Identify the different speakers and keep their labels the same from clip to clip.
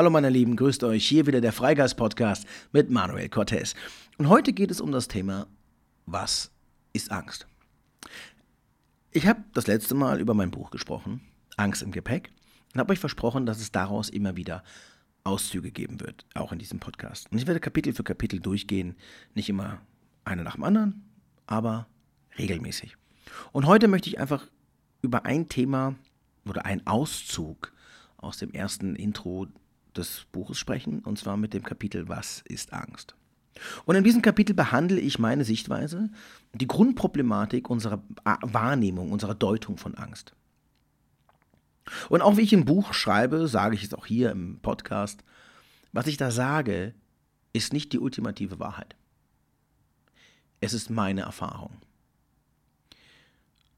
Speaker 1: Hallo meine Lieben, grüßt euch. Hier wieder der Freigeist-Podcast mit Manuel Cortez. Und heute geht es um das Thema, was ist Angst? Ich habe das letzte Mal über mein Buch gesprochen, Angst im Gepäck, und habe euch versprochen, dass es daraus immer wieder Auszüge geben wird, auch in diesem Podcast. Und ich werde Kapitel für Kapitel durchgehen, nicht immer eine nach dem anderen, aber regelmäßig. Und heute möchte ich einfach über ein Thema oder einen Auszug aus dem ersten Intro des Buches sprechen, und zwar mit dem Kapitel Was ist Angst? Und in diesem Kapitel behandle ich meine Sichtweise, die Grundproblematik unserer Wahrnehmung, unserer Deutung von Angst. Und auch wie ich im Buch schreibe, sage ich es auch hier im Podcast, was ich da sage, ist nicht die ultimative Wahrheit. Es ist meine Erfahrung.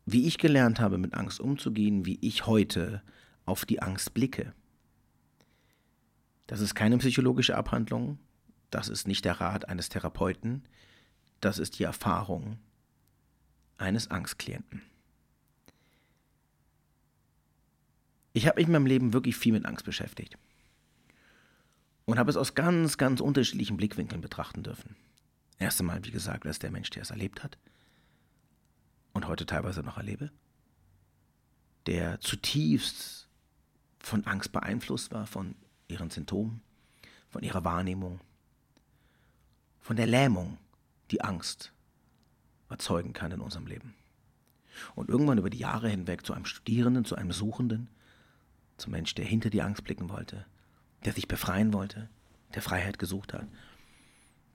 Speaker 1: Wie ich gelernt habe, mit Angst umzugehen, wie ich heute auf die Angst blicke. Das ist keine psychologische Abhandlung, das ist nicht der Rat eines Therapeuten, das ist die Erfahrung eines Angstklienten. Ich habe mich in meinem Leben wirklich viel mit Angst beschäftigt und habe es aus ganz, ganz unterschiedlichen Blickwinkeln betrachten dürfen. Erst einmal, wie gesagt, als der Mensch, der es erlebt hat und heute teilweise noch erlebe, der zutiefst von Angst beeinflusst war, von ihren Symptomen, von ihrer Wahrnehmung, von der Lähmung, die Angst erzeugen kann in unserem Leben. Und irgendwann über die Jahre hinweg zu einem Studierenden, zu einem Suchenden, zum Mensch, der hinter die Angst blicken wollte, der sich befreien wollte, der Freiheit gesucht hat,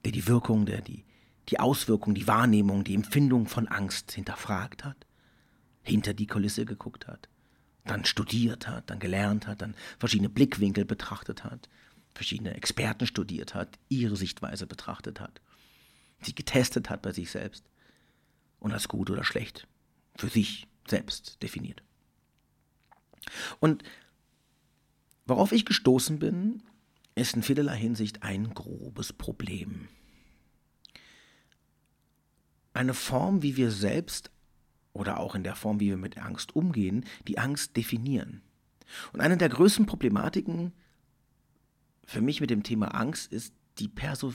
Speaker 1: der die Wirkung, der die, die Auswirkung, die Wahrnehmung, die Empfindung von Angst hinterfragt hat, hinter die Kulisse geguckt hat, dann studiert hat, dann gelernt hat, dann verschiedene Blickwinkel betrachtet hat, verschiedene Experten studiert hat, ihre Sichtweise betrachtet hat, sie getestet hat bei sich selbst und als gut oder schlecht für sich selbst definiert. Und worauf ich gestoßen bin, ist in vielerlei Hinsicht ein grobes Problem. Eine Form, wie wir selbst oder auch in der Form, wie wir mit Angst umgehen, die Angst definieren. Und eine der größten Problematiken für mich mit dem Thema Angst ist die Perso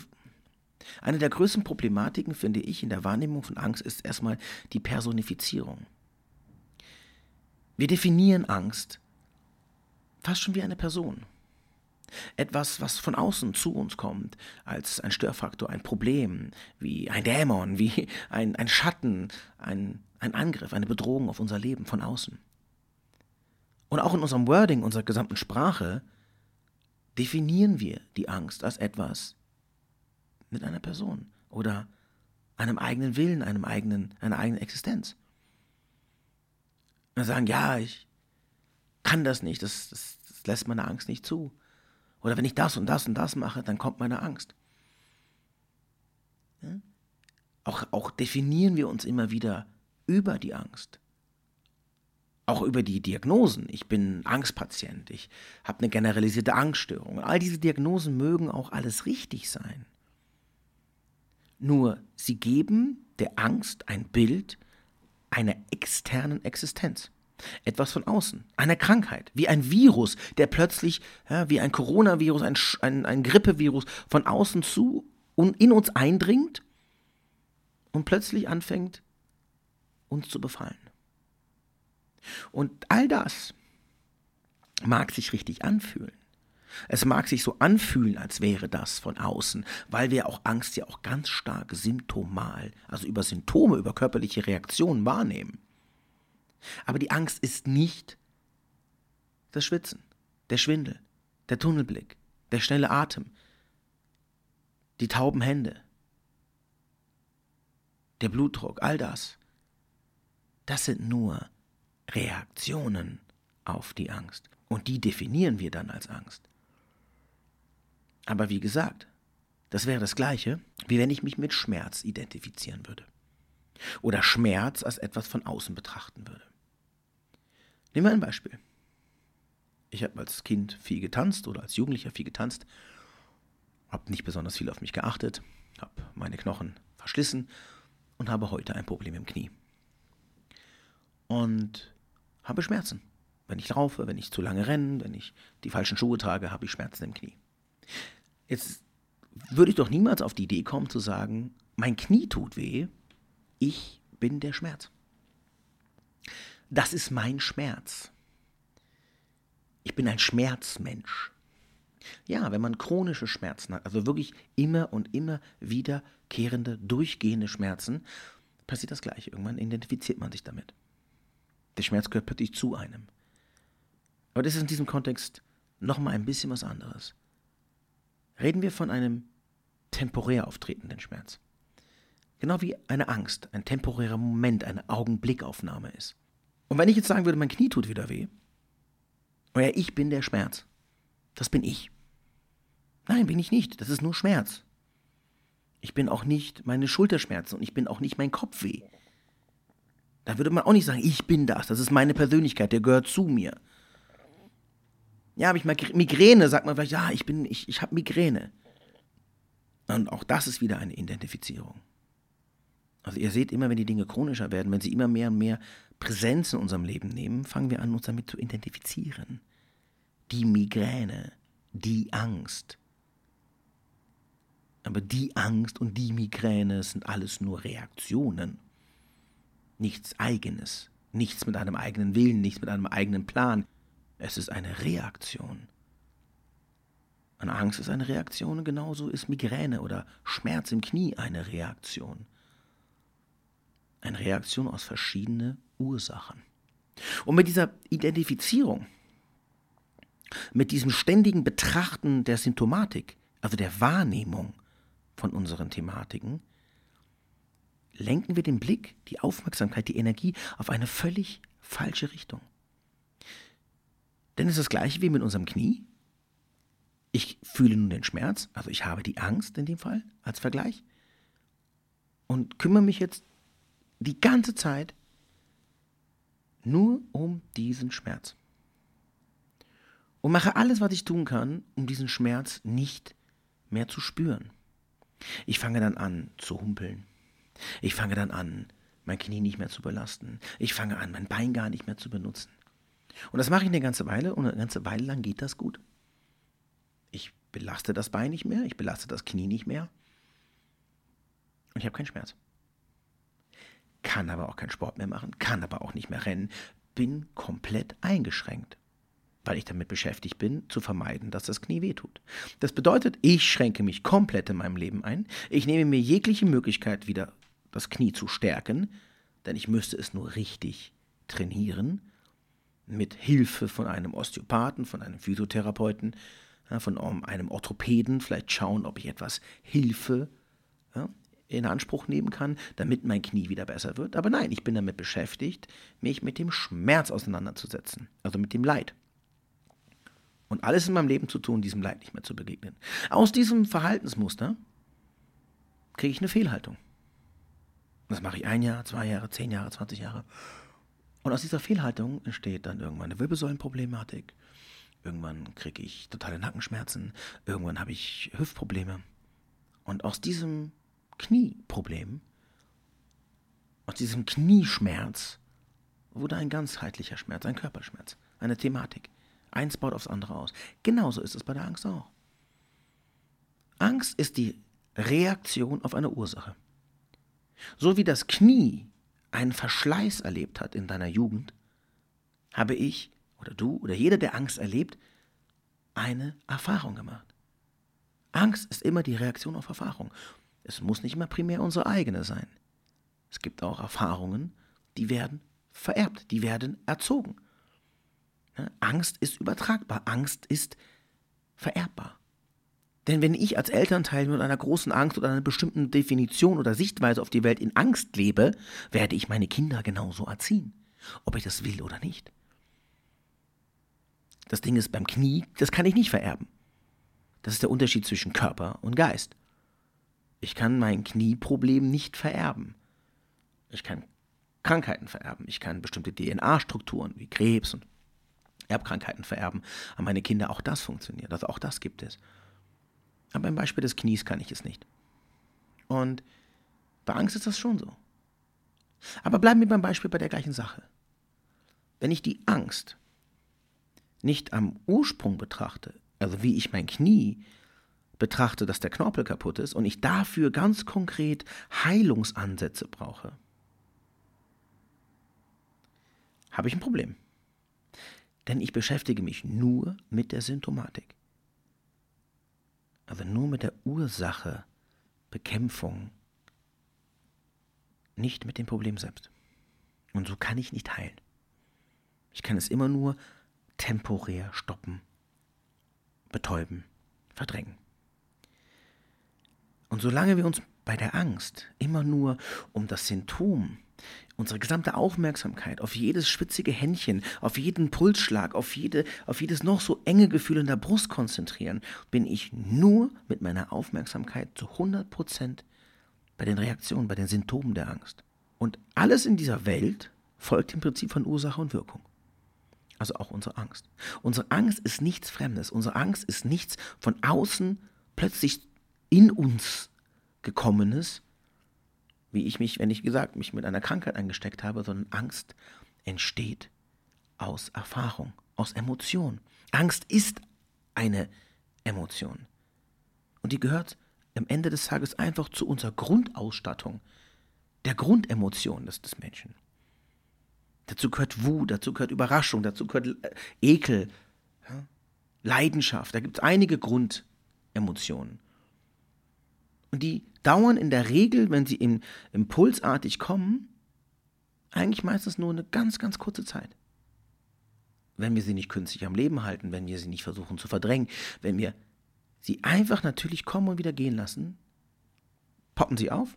Speaker 1: eine der größten Problematiken, finde ich, in der Wahrnehmung von Angst ist erstmal die Personifizierung. Wir definieren Angst fast schon wie eine Person. Etwas, was von außen zu uns kommt, als ein Störfaktor, ein Problem, wie ein Dämon, wie ein, ein Schatten, ein, ein Angriff, eine Bedrohung auf unser Leben von außen. Und auch in unserem Wording, unserer gesamten Sprache, definieren wir die Angst als etwas mit einer Person oder einem eigenen Willen, einem eigenen, einer eigenen Existenz. Und sagen, ja, ich kann das nicht, das, das, das lässt meine Angst nicht zu. Oder wenn ich das und das und das mache, dann kommt meine Angst. Ja? Auch, auch definieren wir uns immer wieder über die Angst. Auch über die Diagnosen. Ich bin Angstpatient, ich habe eine generalisierte Angststörung. All diese Diagnosen mögen auch alles richtig sein. Nur sie geben der Angst ein Bild einer externen Existenz. Etwas von außen, einer Krankheit, wie ein Virus, der plötzlich, ja, wie ein Coronavirus, ein, ein, ein Grippevirus von außen zu und in uns eindringt und plötzlich anfängt, uns zu befallen. Und all das mag sich richtig anfühlen. Es mag sich so anfühlen, als wäre das von außen, weil wir auch Angst ja auch ganz stark symptomal, also über Symptome, über körperliche Reaktionen wahrnehmen. Aber die Angst ist nicht das Schwitzen, der Schwindel, der Tunnelblick, der schnelle Atem, die tauben Hände, der Blutdruck, all das. Das sind nur Reaktionen auf die Angst. Und die definieren wir dann als Angst. Aber wie gesagt, das wäre das gleiche, wie wenn ich mich mit Schmerz identifizieren würde. Oder Schmerz als etwas von außen betrachten würde. Nehmen wir ein Beispiel. Ich habe als Kind viel getanzt oder als Jugendlicher viel getanzt, habe nicht besonders viel auf mich geachtet, habe meine Knochen verschlissen und habe heute ein Problem im Knie. Und habe Schmerzen, Wenn ich laufe, wenn ich zu lange renne, wenn ich die falschen Schuhe trage, habe ich Schmerzen im Knie. Jetzt würde ich doch niemals auf die Idee kommen zu sagen, mein Knie tut weh, ich bin der Schmerz. Das ist mein Schmerz. Ich bin ein Schmerzmensch. Ja, wenn man chronische Schmerzen hat, also wirklich immer und immer wiederkehrende, durchgehende Schmerzen, passiert das Gleiche. Irgendwann identifiziert man sich damit. Der Schmerz gehört plötzlich zu einem. Aber das ist in diesem Kontext nochmal ein bisschen was anderes. Reden wir von einem temporär auftretenden Schmerz. Genau wie eine Angst, ein temporärer Moment, eine Augenblickaufnahme ist. Und wenn ich jetzt sagen würde, mein Knie tut wieder weh, oder oh ich bin der Schmerz, das bin ich. Nein, bin ich nicht, das ist nur Schmerz. Ich bin auch nicht meine Schulterschmerzen und ich bin auch nicht mein Kopfweh. Da würde man auch nicht sagen, ich bin das, das ist meine Persönlichkeit, der gehört zu mir. Ja, habe ich mal Migräne, sagt man vielleicht, ja, ich bin, ich, ich habe Migräne. Und auch das ist wieder eine Identifizierung. Also ihr seht immer, wenn die Dinge chronischer werden, wenn sie immer mehr und mehr Präsenz in unserem Leben nehmen, fangen wir an, uns damit zu identifizieren. Die Migräne, die Angst. Aber die Angst und die Migräne sind alles nur Reaktionen. Nichts eigenes, nichts mit einem eigenen Willen, nichts mit einem eigenen Plan. Es ist eine Reaktion. Und Angst ist eine Reaktion genauso ist Migräne oder Schmerz im Knie eine Reaktion. Eine Reaktion aus verschiedenen Ursachen. Und mit dieser Identifizierung, mit diesem ständigen Betrachten der Symptomatik, also der Wahrnehmung von unseren Thematiken, lenken wir den Blick, die Aufmerksamkeit, die Energie auf eine völlig falsche Richtung. Denn es ist das gleiche wie mit unserem Knie. Ich fühle nun den Schmerz, also ich habe die Angst in dem Fall als Vergleich und kümmere mich jetzt die ganze Zeit nur um diesen Schmerz. Und mache alles, was ich tun kann, um diesen Schmerz nicht mehr zu spüren. Ich fange dann an zu humpeln. Ich fange dann an, mein Knie nicht mehr zu belasten. Ich fange an, mein Bein gar nicht mehr zu benutzen. Und das mache ich eine ganze Weile und eine ganze Weile lang geht das gut. Ich belaste das Bein nicht mehr, ich belaste das Knie nicht mehr. Und ich habe keinen Schmerz. Kann aber auch keinen Sport mehr machen, kann aber auch nicht mehr rennen, bin komplett eingeschränkt, weil ich damit beschäftigt bin, zu vermeiden, dass das Knie wehtut. Das bedeutet, ich schränke mich komplett in meinem Leben ein, ich nehme mir jegliche Möglichkeit, wieder das Knie zu stärken, denn ich müsste es nur richtig trainieren, mit Hilfe von einem Osteopathen, von einem Physiotherapeuten, von einem Orthopäden, vielleicht schauen, ob ich etwas Hilfe in Anspruch nehmen kann, damit mein Knie wieder besser wird. Aber nein, ich bin damit beschäftigt, mich mit dem Schmerz auseinanderzusetzen, also mit dem Leid. Und alles in meinem Leben zu tun, diesem Leid nicht mehr zu begegnen. Aus diesem Verhaltensmuster kriege ich eine Fehlhaltung. Das mache ich ein Jahr, zwei Jahre, zehn Jahre, 20 Jahre. Und aus dieser Fehlhaltung entsteht dann irgendwann eine Wirbelsäulenproblematik. Irgendwann kriege ich totale Nackenschmerzen. Irgendwann habe ich Hüftprobleme. Und aus diesem Knieproblem, aus diesem Knieschmerz, wurde ein ganzheitlicher Schmerz, ein Körperschmerz, eine Thematik. Eins baut aufs andere aus. Genauso ist es bei der Angst auch. Angst ist die Reaktion auf eine Ursache. So wie das Knie einen Verschleiß erlebt hat in deiner Jugend, habe ich oder du oder jeder, der Angst erlebt, eine Erfahrung gemacht. Angst ist immer die Reaktion auf Erfahrung. Es muss nicht immer primär unsere eigene sein. Es gibt auch Erfahrungen, die werden vererbt, die werden erzogen. Angst ist übertragbar, Angst ist vererbbar. Denn wenn ich als Elternteil mit einer großen Angst oder einer bestimmten Definition oder Sichtweise auf die Welt in Angst lebe, werde ich meine Kinder genauso erziehen, ob ich das will oder nicht. Das Ding ist beim Knie, das kann ich nicht vererben. Das ist der Unterschied zwischen Körper und Geist. Ich kann mein Knieproblem nicht vererben. Ich kann Krankheiten vererben. Ich kann bestimmte DNA-Strukturen wie Krebs und Erbkrankheiten vererben. An meine Kinder auch das funktioniert. Also auch das gibt es. Aber im Beispiel des Knies kann ich es nicht. Und bei Angst ist das schon so. Aber bleiben wir beim Beispiel bei der gleichen Sache. Wenn ich die Angst nicht am Ursprung betrachte, also wie ich mein Knie betrachte, dass der Knorpel kaputt ist und ich dafür ganz konkret Heilungsansätze brauche, habe ich ein Problem. Denn ich beschäftige mich nur mit der Symptomatik. Also nur mit der Ursache, Bekämpfung, nicht mit dem Problem selbst. Und so kann ich nicht heilen. Ich kann es immer nur temporär stoppen, betäuben, verdrängen. Und solange wir uns bei der Angst immer nur um das Symptom, unsere gesamte Aufmerksamkeit auf jedes schwitzige Händchen, auf jeden Pulsschlag, auf, jede, auf jedes noch so enge Gefühl in der Brust konzentrieren, bin ich nur mit meiner Aufmerksamkeit zu 100 Prozent bei den Reaktionen, bei den Symptomen der Angst. Und alles in dieser Welt folgt dem Prinzip von Ursache und Wirkung. Also auch unsere Angst. Unsere Angst ist nichts Fremdes. Unsere Angst ist nichts von außen plötzlich in uns gekommenes, wie ich mich, wenn ich gesagt, mich mit einer Krankheit eingesteckt habe, sondern Angst entsteht aus Erfahrung, aus Emotion. Angst ist eine Emotion. Und die gehört am Ende des Tages einfach zu unserer Grundausstattung, der Grundemotion des, des Menschen. Dazu gehört Wut, dazu gehört Überraschung, dazu gehört äh, Ekel? Leidenschaft. Da gibt es einige Grundemotionen. Und die dauern in der Regel, wenn sie im, impulsartig kommen, eigentlich meistens nur eine ganz, ganz kurze Zeit. Wenn wir sie nicht künstlich am Leben halten, wenn wir sie nicht versuchen zu verdrängen, wenn wir sie einfach natürlich kommen und wieder gehen lassen, poppen sie auf,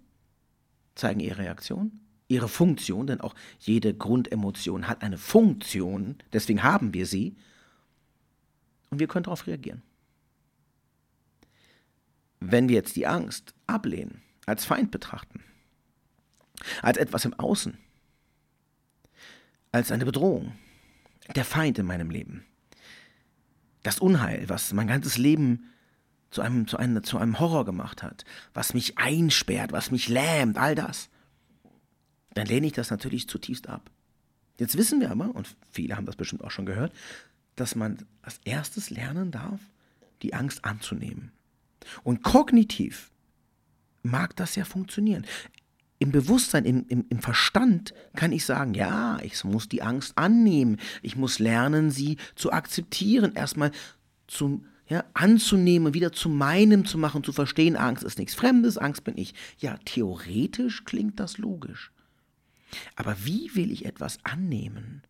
Speaker 1: zeigen ihre Reaktion, ihre Funktion, denn auch jede Grundemotion hat eine Funktion, deswegen haben wir sie, und wir können darauf reagieren. Wenn wir jetzt die Angst ablehnen, als Feind betrachten, als etwas im Außen, als eine Bedrohung, der Feind in meinem Leben, das Unheil, was mein ganzes Leben zu einem, zu, einem, zu einem Horror gemacht hat, was mich einsperrt, was mich lähmt, all das, dann lehne ich das natürlich zutiefst ab. Jetzt wissen wir aber, und viele haben das bestimmt auch schon gehört, dass man als erstes lernen darf, die Angst anzunehmen. Und kognitiv mag das ja funktionieren. Im Bewusstsein, im, im, im Verstand kann ich sagen, ja, ich muss die Angst annehmen. Ich muss lernen, sie zu akzeptieren, erstmal zum, ja, anzunehmen, wieder zu meinem zu machen, zu verstehen, Angst ist nichts Fremdes, Angst bin ich. Ja, theoretisch klingt das logisch. Aber wie will ich etwas annehmen,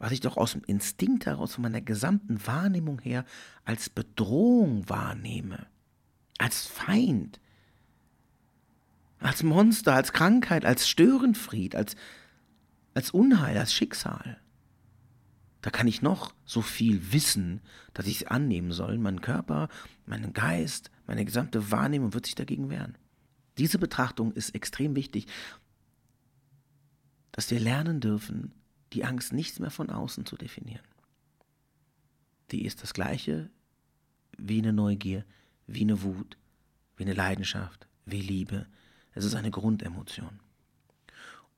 Speaker 1: was ich doch aus dem Instinkt heraus, von meiner gesamten Wahrnehmung her, als Bedrohung wahrnehme, als Feind, als Monster, als Krankheit, als Störenfried, als, als Unheil, als Schicksal. Da kann ich noch so viel wissen, dass ich es annehmen soll. Mein Körper, mein Geist, meine gesamte Wahrnehmung wird sich dagegen wehren. Diese Betrachtung ist extrem wichtig, dass wir lernen dürfen, die Angst nicht mehr von außen zu definieren. Die ist das gleiche wie eine Neugier, wie eine Wut, wie eine Leidenschaft, wie Liebe. Es ist eine Grundemotion.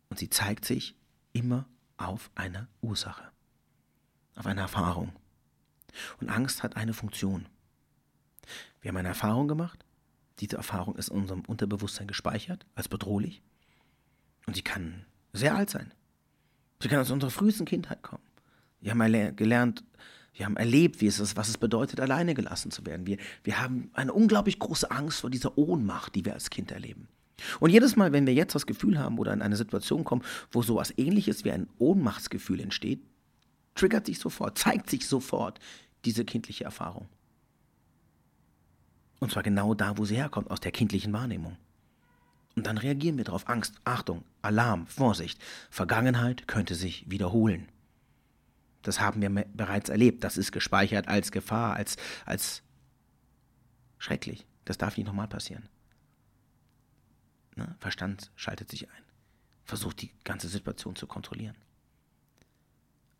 Speaker 1: Und sie zeigt sich immer auf einer Ursache, auf einer Erfahrung. Und Angst hat eine Funktion. Wir haben eine Erfahrung gemacht. Diese Erfahrung ist in unserem Unterbewusstsein gespeichert als bedrohlich. Und sie kann sehr alt sein. Sie kann aus unserer frühesten Kindheit kommen. Wir haben gelernt, wir haben erlebt, wie es ist, was es bedeutet, alleine gelassen zu werden. Wir, wir haben eine unglaublich große Angst vor dieser Ohnmacht, die wir als Kind erleben. Und jedes Mal, wenn wir jetzt das Gefühl haben oder in eine Situation kommen, wo sowas ähnliches wie ein Ohnmachtsgefühl entsteht, triggert sich sofort, zeigt sich sofort diese kindliche Erfahrung. Und zwar genau da, wo sie herkommt, aus der kindlichen Wahrnehmung. Und dann reagieren wir darauf. Angst, Achtung, Alarm, Vorsicht. Vergangenheit könnte sich wiederholen. Das haben wir bereits erlebt. Das ist gespeichert als Gefahr, als, als schrecklich. Das darf nicht nochmal passieren. Ne? Verstand schaltet sich ein. Versucht die ganze Situation zu kontrollieren.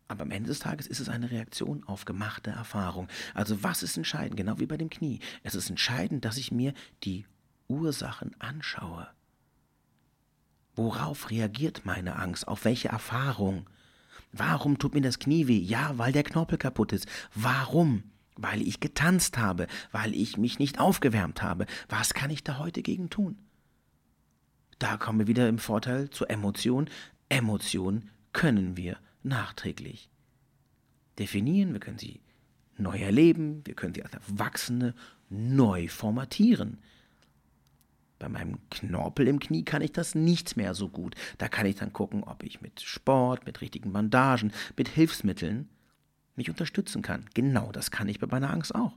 Speaker 1: Aber am Ende des Tages ist es eine Reaktion auf gemachte Erfahrung. Also was ist entscheidend? Genau wie bei dem Knie. Es ist entscheidend, dass ich mir die Ursachen anschaue. Worauf reagiert meine Angst? Auf welche Erfahrung? Warum tut mir das Knie weh? Ja, weil der Knorpel kaputt ist. Warum? Weil ich getanzt habe, weil ich mich nicht aufgewärmt habe. Was kann ich da heute gegen tun? Da kommen wir wieder im Vorteil zur Emotion. Emotionen können wir nachträglich definieren, wir können sie neu erleben, wir können sie als Erwachsene neu formatieren. Bei meinem Knorpel im Knie kann ich das nicht mehr so gut. Da kann ich dann gucken, ob ich mit Sport, mit richtigen Bandagen, mit Hilfsmitteln mich unterstützen kann. Genau das kann ich bei meiner Angst auch.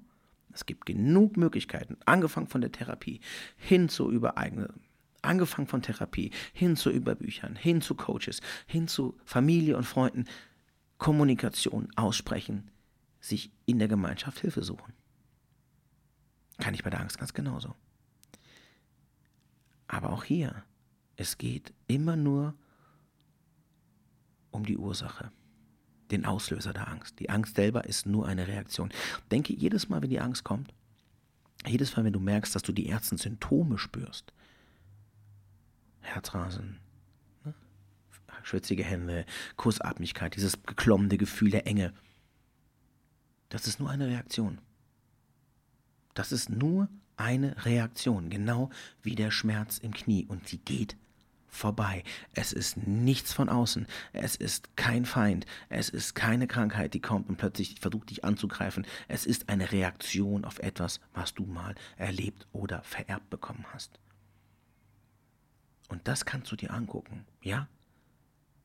Speaker 1: Es gibt genug Möglichkeiten, angefangen von der Therapie hin zu über eigene, angefangen von Therapie hin zu über Büchern, hin zu Coaches, hin zu Familie und Freunden, Kommunikation aussprechen, sich in der Gemeinschaft Hilfe suchen. Kann ich bei der Angst ganz genauso. Aber auch hier, es geht immer nur um die Ursache, den Auslöser der Angst. Die Angst selber ist nur eine Reaktion. Denke jedes Mal, wenn die Angst kommt, jedes Mal, wenn du merkst, dass du die ersten Symptome spürst, Herzrasen, ne? schwitzige Hände, Kursatmigkeit, dieses geklommene Gefühl der Enge, das ist nur eine Reaktion. Das ist nur eine Reaktion, genau wie der Schmerz im Knie. Und sie geht vorbei. Es ist nichts von außen. Es ist kein Feind. Es ist keine Krankheit, die kommt und plötzlich versucht dich anzugreifen. Es ist eine Reaktion auf etwas, was du mal erlebt oder vererbt bekommen hast. Und das kannst du dir angucken. Ja?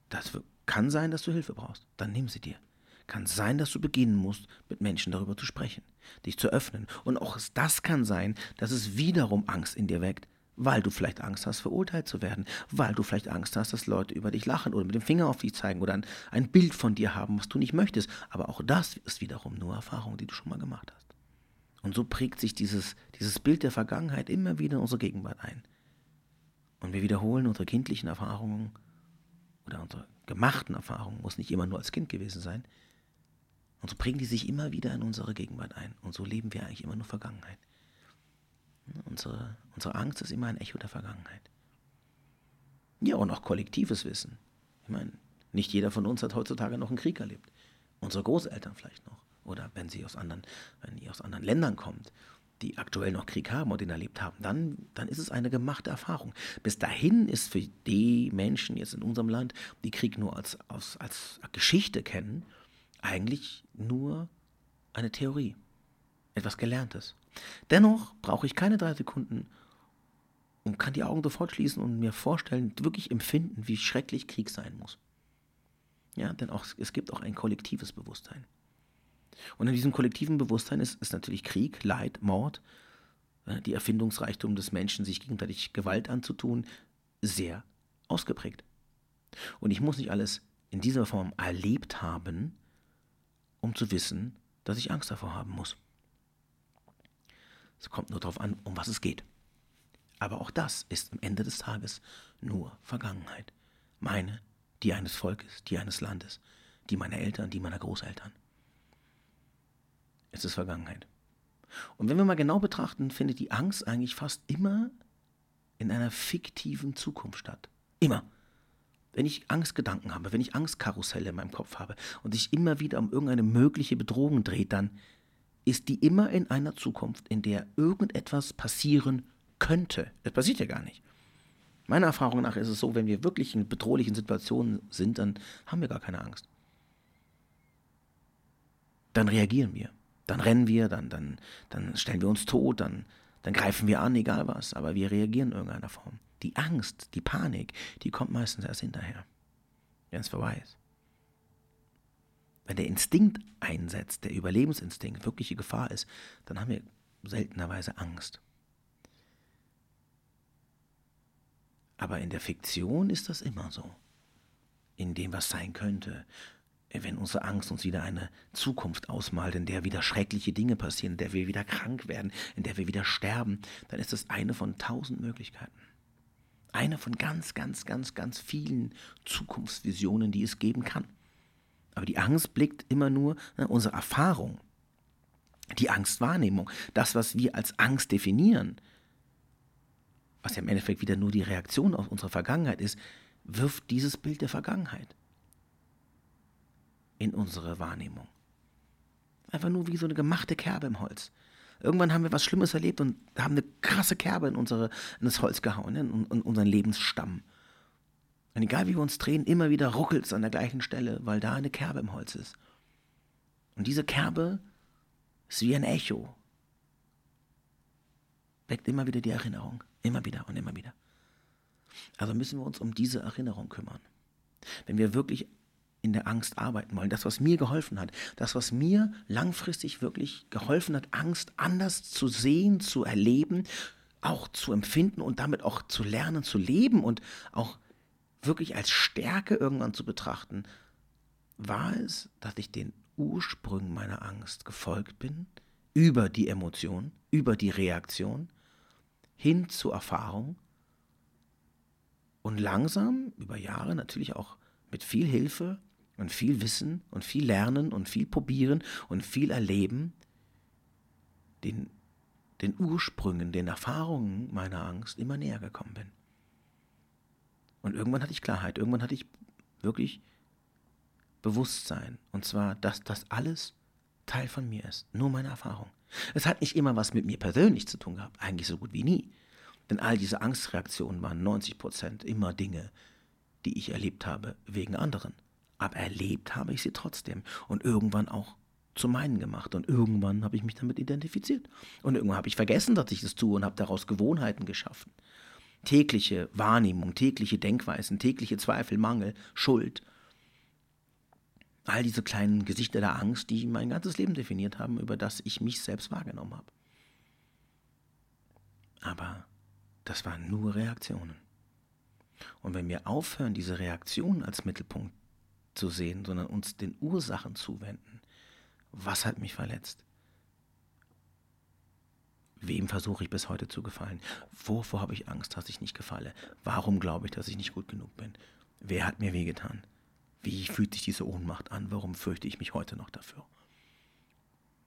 Speaker 1: Das kann sein, dass du Hilfe brauchst. Dann nimm sie dir kann sein, dass du beginnen musst, mit Menschen darüber zu sprechen, dich zu öffnen. Und auch das kann sein, dass es wiederum Angst in dir weckt, weil du vielleicht Angst hast, verurteilt zu werden, weil du vielleicht Angst hast, dass Leute über dich lachen oder mit dem Finger auf dich zeigen oder ein, ein Bild von dir haben, was du nicht möchtest. Aber auch das ist wiederum nur Erfahrung, die du schon mal gemacht hast. Und so prägt sich dieses, dieses Bild der Vergangenheit immer wieder in unsere Gegenwart ein. Und wir wiederholen unsere kindlichen Erfahrungen oder unsere gemachten Erfahrungen, muss nicht immer nur als Kind gewesen sein, und so bringen die sich immer wieder in unsere Gegenwart ein. Und so leben wir eigentlich immer nur Vergangenheit. Unsere, unsere Angst ist immer ein Echo der Vergangenheit. Ja, und auch kollektives Wissen. Ich meine, nicht jeder von uns hat heutzutage noch einen Krieg erlebt. Unsere Großeltern vielleicht noch. Oder wenn sie aus anderen, wenn ihr aus anderen Ländern kommt, die aktuell noch Krieg haben und den erlebt haben, dann, dann ist es eine gemachte Erfahrung. Bis dahin ist für die Menschen jetzt in unserem Land, die Krieg nur als, als, als Geschichte kennen, eigentlich nur eine Theorie, etwas Gelerntes. Dennoch brauche ich keine drei Sekunden und kann die Augen sofort schließen und mir vorstellen, wirklich empfinden, wie schrecklich Krieg sein muss. Ja, denn auch, es gibt auch ein kollektives Bewusstsein. Und in diesem kollektiven Bewusstsein ist, ist natürlich Krieg, Leid, Mord, die Erfindungsreichtum des Menschen, sich gegenseitig Gewalt anzutun, sehr ausgeprägt. Und ich muss nicht alles in dieser Form erlebt haben, um zu wissen, dass ich Angst davor haben muss. Es kommt nur darauf an, um was es geht. Aber auch das ist am Ende des Tages nur Vergangenheit. Meine, die eines Volkes, die eines Landes, die meiner Eltern, die meiner Großeltern. Es ist Vergangenheit. Und wenn wir mal genau betrachten, findet die Angst eigentlich fast immer in einer fiktiven Zukunft statt. Immer. Wenn ich Angstgedanken habe, wenn ich Angstkarusselle in meinem Kopf habe und sich immer wieder um irgendeine mögliche Bedrohung dreht, dann ist die immer in einer Zukunft, in der irgendetwas passieren könnte. Das passiert ja gar nicht. Meiner Erfahrung nach ist es so, wenn wir wirklich in bedrohlichen Situationen sind, dann haben wir gar keine Angst. Dann reagieren wir. Dann rennen wir, dann, dann, dann stellen wir uns tot, dann, dann greifen wir an, egal was. Aber wir reagieren in irgendeiner Form. Die Angst, die Panik, die kommt meistens erst hinterher, wenn es vorbei ist. Wenn der Instinkt einsetzt, der Überlebensinstinkt, wirkliche Gefahr ist, dann haben wir seltenerweise Angst. Aber in der Fiktion ist das immer so. In dem, was sein könnte. Wenn unsere Angst uns wieder eine Zukunft ausmalt, in der wieder schreckliche Dinge passieren, in der wir wieder krank werden, in der wir wieder sterben, dann ist das eine von tausend Möglichkeiten. Eine von ganz, ganz, ganz, ganz vielen Zukunftsvisionen, die es geben kann. Aber die Angst blickt immer nur ne, unsere Erfahrung, die Angstwahrnehmung, das, was wir als Angst definieren, was ja im Endeffekt wieder nur die Reaktion auf unsere Vergangenheit ist, wirft dieses Bild der Vergangenheit. in unsere Wahrnehmung. Einfach nur wie so eine gemachte Kerbe im Holz. Irgendwann haben wir was Schlimmes erlebt und haben eine krasse Kerbe in, unsere, in das Holz gehauen, in, in unseren Lebensstamm. Und egal wie wir uns drehen, immer wieder ruckelt es an der gleichen Stelle, weil da eine Kerbe im Holz ist. Und diese Kerbe ist wie ein Echo. Weckt immer wieder die Erinnerung. Immer wieder und immer wieder. Also müssen wir uns um diese Erinnerung kümmern. Wenn wir wirklich in der Angst arbeiten wollen, das, was mir geholfen hat, das, was mir langfristig wirklich geholfen hat, Angst anders zu sehen, zu erleben, auch zu empfinden und damit auch zu lernen, zu leben und auch wirklich als Stärke irgendwann zu betrachten, war es, dass ich den Ursprüngen meiner Angst gefolgt bin, über die Emotion, über die Reaktion, hin zur Erfahrung und langsam, über Jahre natürlich auch mit viel Hilfe und viel Wissen und viel Lernen und viel Probieren und viel Erleben, den, den Ursprüngen, den Erfahrungen meiner Angst immer näher gekommen bin. Und irgendwann hatte ich Klarheit, irgendwann hatte ich wirklich Bewusstsein. Und zwar, dass das alles Teil von mir ist, nur meine Erfahrung. Es hat nicht immer was mit mir persönlich zu tun gehabt, eigentlich so gut wie nie. Denn all diese Angstreaktionen waren 90 Prozent immer Dinge, die ich erlebt habe wegen anderen. Aber erlebt habe ich sie trotzdem und irgendwann auch zu meinen gemacht. Und irgendwann habe ich mich damit identifiziert. Und irgendwann habe ich vergessen, dass ich das tue und habe daraus Gewohnheiten geschaffen. Tägliche Wahrnehmung, tägliche Denkweisen, tägliche Zweifel, Mangel, Schuld. All diese kleinen Gesichter der Angst, die mein ganzes Leben definiert haben, über das ich mich selbst wahrgenommen habe. Aber das waren nur Reaktionen. Und wenn wir aufhören, diese Reaktionen als Mittelpunkt zu sehen, sondern uns den Ursachen zuwenden, was hat mich verletzt? Wem versuche ich bis heute zu gefallen? Wovor habe ich Angst, dass ich nicht gefalle? Warum glaube ich, dass ich nicht gut genug bin? Wer hat mir wehgetan? Wie fühlt sich diese Ohnmacht an? Warum fürchte ich mich heute noch dafür?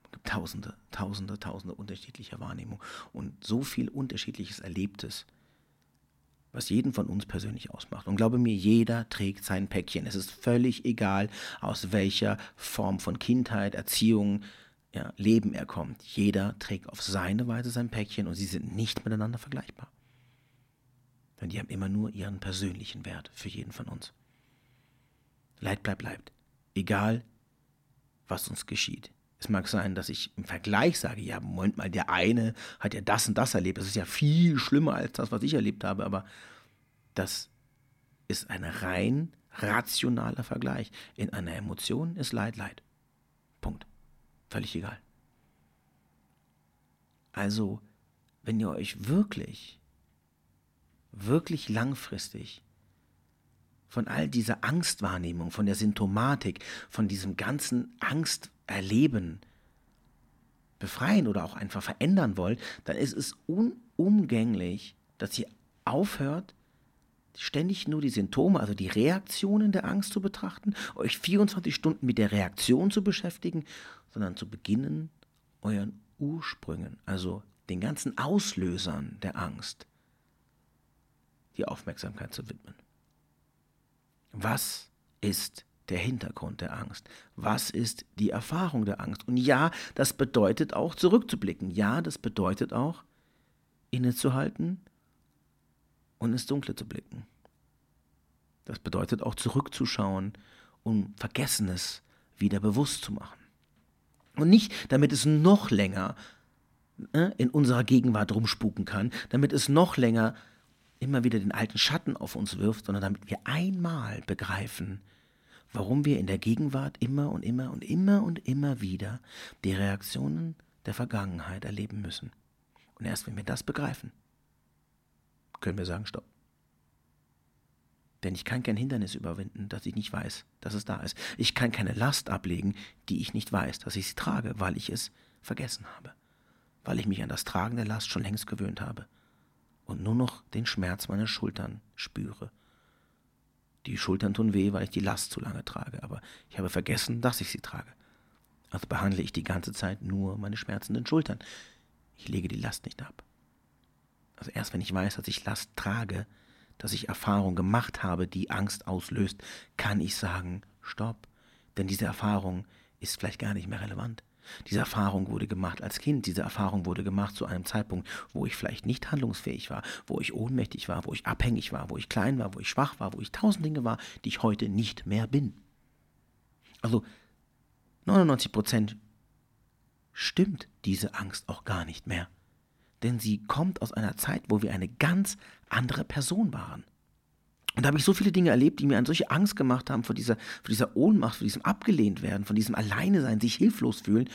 Speaker 1: Es gibt tausende, tausende, tausende unterschiedlicher Wahrnehmungen und so viel unterschiedliches Erlebtes, was jeden von uns persönlich ausmacht. Und glaube mir, jeder trägt sein Päckchen. Es ist völlig egal, aus welcher Form von Kindheit, Erziehung, ja, Leben er kommt. Jeder trägt auf seine Weise sein Päckchen und sie sind nicht miteinander vergleichbar. Denn die haben immer nur ihren persönlichen Wert für jeden von uns. Leid bleibt, bleibt. Egal, was uns geschieht. Es mag sein, dass ich im Vergleich sage, ja, Moment mal, der eine hat ja das und das erlebt. Das ist ja viel schlimmer als das, was ich erlebt habe, aber das ist ein rein rationaler Vergleich. In einer Emotion ist Leid Leid. Punkt. Völlig egal. Also, wenn ihr euch wirklich, wirklich langfristig von all dieser Angstwahrnehmung, von der Symptomatik, von diesem ganzen Angsterleben befreien oder auch einfach verändern wollt, dann ist es unumgänglich, dass ihr aufhört, ständig nur die Symptome, also die Reaktionen der Angst zu betrachten, euch 24 Stunden mit der Reaktion zu beschäftigen, sondern zu beginnen, euren Ursprüngen, also den ganzen Auslösern der Angst, die Aufmerksamkeit zu widmen. Was ist der Hintergrund der Angst? Was ist die Erfahrung der Angst? Und ja, das bedeutet auch zurückzublicken. Ja, das bedeutet auch innezuhalten und ins Dunkle zu blicken. Das bedeutet auch zurückzuschauen, um Vergessenes wieder bewusst zu machen. Und nicht, damit es noch länger äh, in unserer Gegenwart rumspuken kann, damit es noch länger immer wieder den alten Schatten auf uns wirft, sondern damit wir einmal begreifen, warum wir in der Gegenwart immer und immer und immer und immer wieder die Reaktionen der Vergangenheit erleben müssen. Und erst wenn wir das begreifen, können wir sagen, stopp. Denn ich kann kein Hindernis überwinden, das ich nicht weiß, dass es da ist. Ich kann keine Last ablegen, die ich nicht weiß, dass ich sie trage, weil ich es vergessen habe. Weil ich mich an das Tragen der Last schon längst gewöhnt habe und nur noch den Schmerz meiner Schultern spüre. Die Schultern tun weh, weil ich die Last zu lange trage, aber ich habe vergessen, dass ich sie trage. Also behandle ich die ganze Zeit nur meine schmerzenden Schultern. Ich lege die Last nicht ab. Also erst wenn ich weiß, dass ich Last trage, dass ich Erfahrung gemacht habe, die Angst auslöst, kann ich sagen, stopp, Denn diese Erfahrung ist vielleicht gar nicht mehr relevant. Diese Erfahrung wurde gemacht als Kind, diese Erfahrung wurde gemacht zu einem Zeitpunkt, wo ich vielleicht nicht handlungsfähig war, wo ich ohnmächtig war, wo ich abhängig war, wo ich klein war, wo ich schwach war, wo ich tausend Dinge war, die ich heute nicht mehr bin. Also 99 Prozent stimmt diese Angst auch gar nicht mehr. Denn sie kommt aus einer Zeit, wo wir eine ganz andere Person waren. Und da habe ich so viele Dinge erlebt, die mir eine solche Angst gemacht haben vor dieser, vor dieser Ohnmacht, vor diesem Abgelehntwerden, von diesem Alleinesein, sich hilflos fühlen,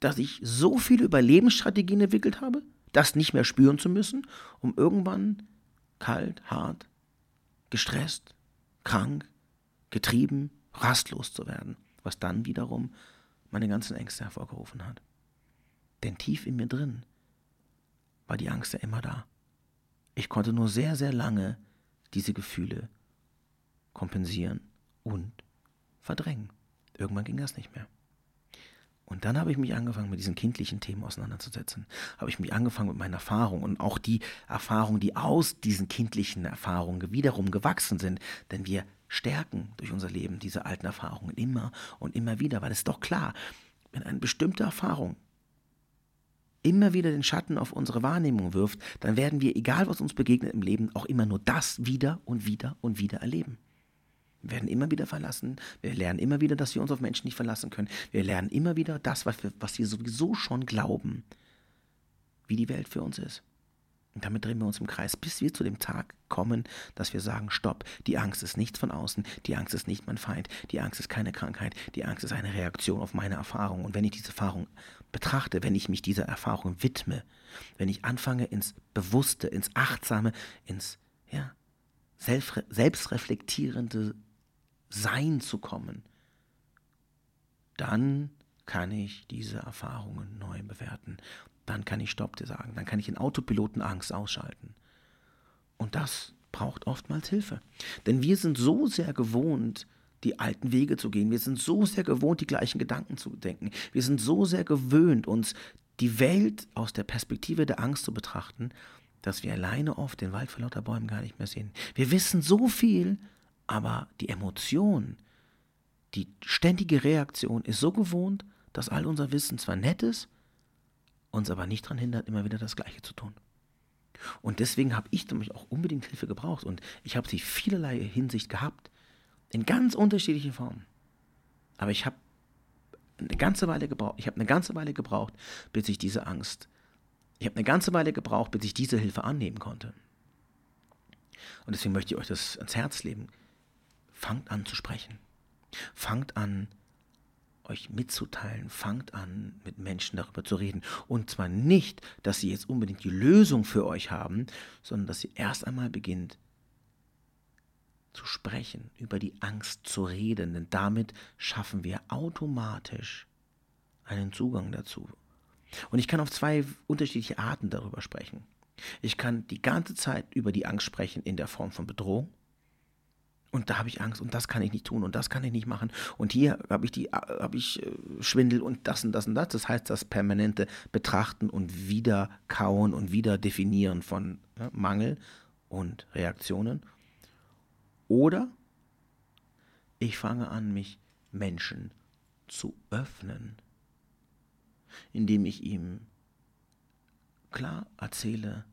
Speaker 1: dass ich so viele Überlebensstrategien entwickelt habe, das nicht mehr spüren zu müssen, um irgendwann kalt, hart, gestresst, krank, getrieben, rastlos zu werden, was dann wiederum meine ganzen Ängste hervorgerufen hat. Denn tief in mir drin war die Angst ja immer da. Ich konnte nur sehr, sehr lange diese Gefühle kompensieren und verdrängen. Irgendwann ging das nicht mehr. Und dann habe ich mich angefangen, mit diesen kindlichen Themen auseinanderzusetzen. Habe ich mich angefangen mit meinen Erfahrungen und auch die Erfahrungen, die aus diesen kindlichen Erfahrungen wiederum gewachsen sind. Denn wir stärken durch unser Leben diese alten Erfahrungen immer und immer wieder, weil es doch klar, wenn eine bestimmte Erfahrung immer wieder den Schatten auf unsere Wahrnehmung wirft, dann werden wir, egal was uns begegnet im Leben, auch immer nur das wieder und wieder und wieder erleben. Wir werden immer wieder verlassen. Wir lernen immer wieder, dass wir uns auf Menschen nicht verlassen können. Wir lernen immer wieder das, was wir, was wir sowieso schon glauben, wie die Welt für uns ist. Und damit drehen wir uns im Kreis, bis wir zu dem Tag kommen, dass wir sagen, stopp, die Angst ist nichts von außen, die Angst ist nicht mein Feind, die Angst ist keine Krankheit, die Angst ist eine Reaktion auf meine Erfahrung. Und wenn ich diese Erfahrung betrachte, wenn ich mich dieser Erfahrung widme, wenn ich anfange ins Bewusste, ins Achtsame, ins ja, selbstreflektierende Sein zu kommen, dann kann ich diese Erfahrungen neu bewerten dann kann ich Stopp sagen. Dann kann ich in Autopiloten Angst ausschalten. Und das braucht oftmals Hilfe. Denn wir sind so sehr gewohnt, die alten Wege zu gehen. Wir sind so sehr gewohnt, die gleichen Gedanken zu denken. Wir sind so sehr gewöhnt, uns die Welt aus der Perspektive der Angst zu betrachten, dass wir alleine oft den Wald vor lauter Bäumen gar nicht mehr sehen. Wir wissen so viel, aber die Emotion, die ständige Reaktion ist so gewohnt, dass all unser Wissen zwar nett ist, uns aber nicht daran hindert, immer wieder das Gleiche zu tun. Und deswegen habe ich nämlich auch unbedingt Hilfe gebraucht und ich habe sie vielerlei Hinsicht gehabt, in ganz unterschiedlichen Formen. Aber ich habe eine ganze Weile gebraucht, ich habe eine ganze Weile gebraucht, bis ich diese Angst, ich habe eine ganze Weile gebraucht, bis ich diese Hilfe annehmen konnte. Und deswegen möchte ich euch das ans Herz legen. Fangt an zu sprechen. Fangt an, euch mitzuteilen. Fangt an, mit Menschen darüber zu reden. Und zwar nicht, dass sie jetzt unbedingt die Lösung für euch haben, sondern dass ihr erst einmal beginnt zu sprechen, über die Angst zu reden. Denn damit schaffen wir automatisch einen Zugang dazu. Und ich kann auf zwei unterschiedliche Arten darüber sprechen. Ich kann die ganze Zeit über die Angst sprechen in der Form von Bedrohung. Und da habe ich Angst und das kann ich nicht tun und das kann ich nicht machen. Und hier habe ich die, habe ich äh, Schwindel und das und das und das. Das heißt, das permanente Betrachten und Wiederkauen und Wiederdefinieren von ja, Mangel und Reaktionen. Oder ich fange an, mich Menschen zu öffnen, indem ich ihm klar erzähle,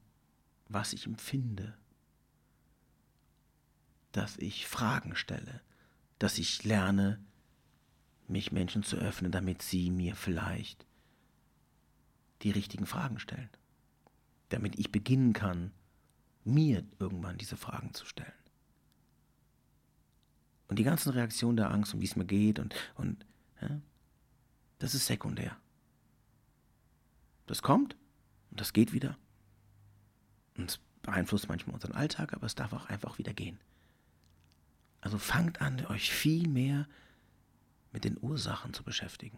Speaker 1: was ich empfinde dass ich Fragen stelle, dass ich lerne, mich Menschen zu öffnen, damit sie mir vielleicht die richtigen Fragen stellen. Damit ich beginnen kann, mir irgendwann diese Fragen zu stellen. Und die ganzen Reaktionen der Angst und wie es mir geht und, und ja, das ist sekundär. Das kommt und das geht wieder. Und es beeinflusst manchmal unseren Alltag, aber es darf auch einfach wieder gehen. Also fangt an, euch viel mehr mit den Ursachen zu beschäftigen.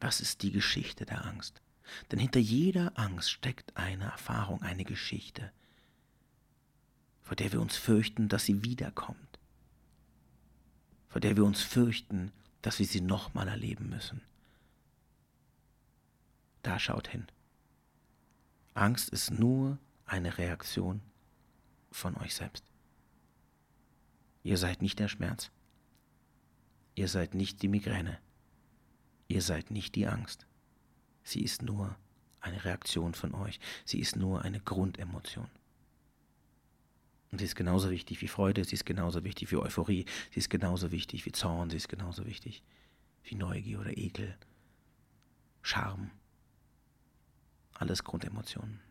Speaker 1: Was ist die Geschichte der Angst? Denn hinter jeder Angst steckt eine Erfahrung, eine Geschichte, vor der wir uns fürchten, dass sie wiederkommt, vor der wir uns fürchten, dass wir sie nochmal erleben müssen. Da schaut hin. Angst ist nur eine Reaktion von euch selbst. Ihr seid nicht der Schmerz. Ihr seid nicht die Migräne. Ihr seid nicht die Angst. Sie ist nur eine Reaktion von euch. Sie ist nur eine Grundemotion. Und sie ist genauso wichtig wie Freude, sie ist genauso wichtig wie Euphorie, sie ist genauso wichtig wie Zorn, sie ist genauso wichtig wie Neugier oder Ekel, Scham. Alles Grundemotionen.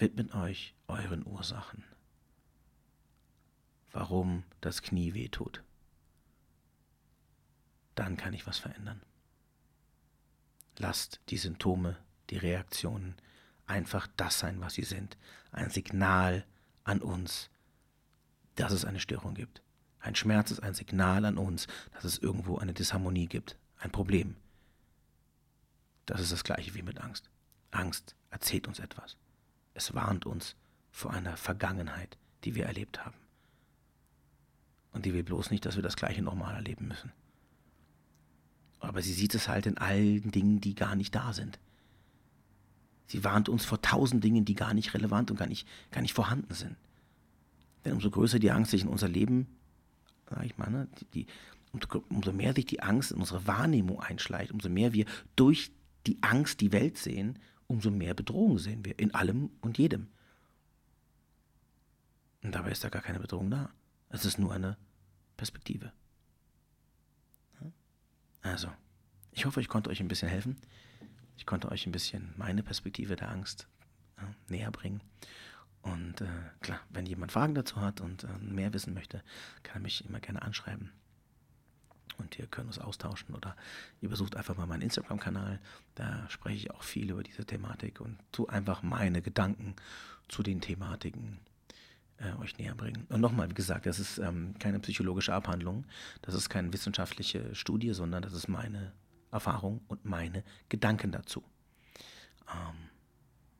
Speaker 1: Widmet euch euren Ursachen. Warum das Knie wehtut. Dann kann ich was verändern. Lasst die Symptome, die Reaktionen einfach das sein, was sie sind. Ein Signal an uns, dass es eine Störung gibt. Ein Schmerz ist ein Signal an uns, dass es irgendwo eine Disharmonie gibt, ein Problem. Das ist das gleiche wie mit Angst. Angst erzählt uns etwas. Es warnt uns vor einer Vergangenheit, die wir erlebt haben. Und die will bloß nicht, dass wir das gleiche nochmal erleben müssen. Aber sie sieht es halt in allen Dingen, die gar nicht da sind. Sie warnt uns vor tausend Dingen, die gar nicht relevant und gar nicht, gar nicht vorhanden sind. Denn umso größer die Angst sich in unser Leben, sag ich mal, ne, die, umso mehr sich die Angst in unsere Wahrnehmung einschleicht, umso mehr wir durch die Angst die Welt sehen, umso mehr Bedrohung sehen wir in allem und jedem. Und dabei ist da gar keine Bedrohung da. Es ist nur eine Perspektive. Also, ich hoffe, ich konnte euch ein bisschen helfen. Ich konnte euch ein bisschen meine Perspektive der Angst äh, näher bringen. Und äh, klar, wenn jemand Fragen dazu hat und äh, mehr wissen möchte, kann er mich immer gerne anschreiben und wir können uns austauschen oder ihr besucht einfach mal meinen Instagram-Kanal. Da spreche ich auch viel über diese Thematik und tu einfach meine Gedanken zu den Thematiken äh, euch näher bringen. Und nochmal, wie gesagt, das ist ähm, keine psychologische Abhandlung, das ist keine wissenschaftliche Studie, sondern das ist meine Erfahrung und meine Gedanken dazu. Ähm,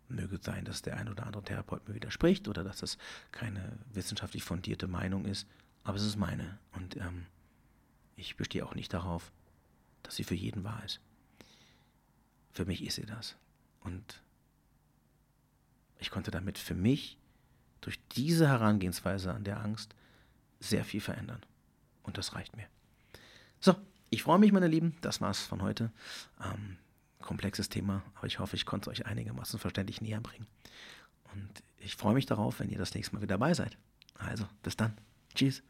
Speaker 1: möge sein, dass der ein oder andere Therapeut mir widerspricht oder dass das keine wissenschaftlich fundierte Meinung ist, aber es ist meine. Und ähm, ich bestehe auch nicht darauf, dass sie für jeden wahr ist. Für mich ist sie das. Und ich konnte damit für mich durch diese Herangehensweise an der Angst sehr viel verändern. Und das reicht mir. So, ich freue mich, meine Lieben. Das war's von heute. Ähm, komplexes Thema, aber ich hoffe, ich konnte es euch einigermaßen verständlich näher bringen. Und ich freue mich darauf, wenn ihr das nächste Mal wieder dabei seid. Also, bis dann. Tschüss.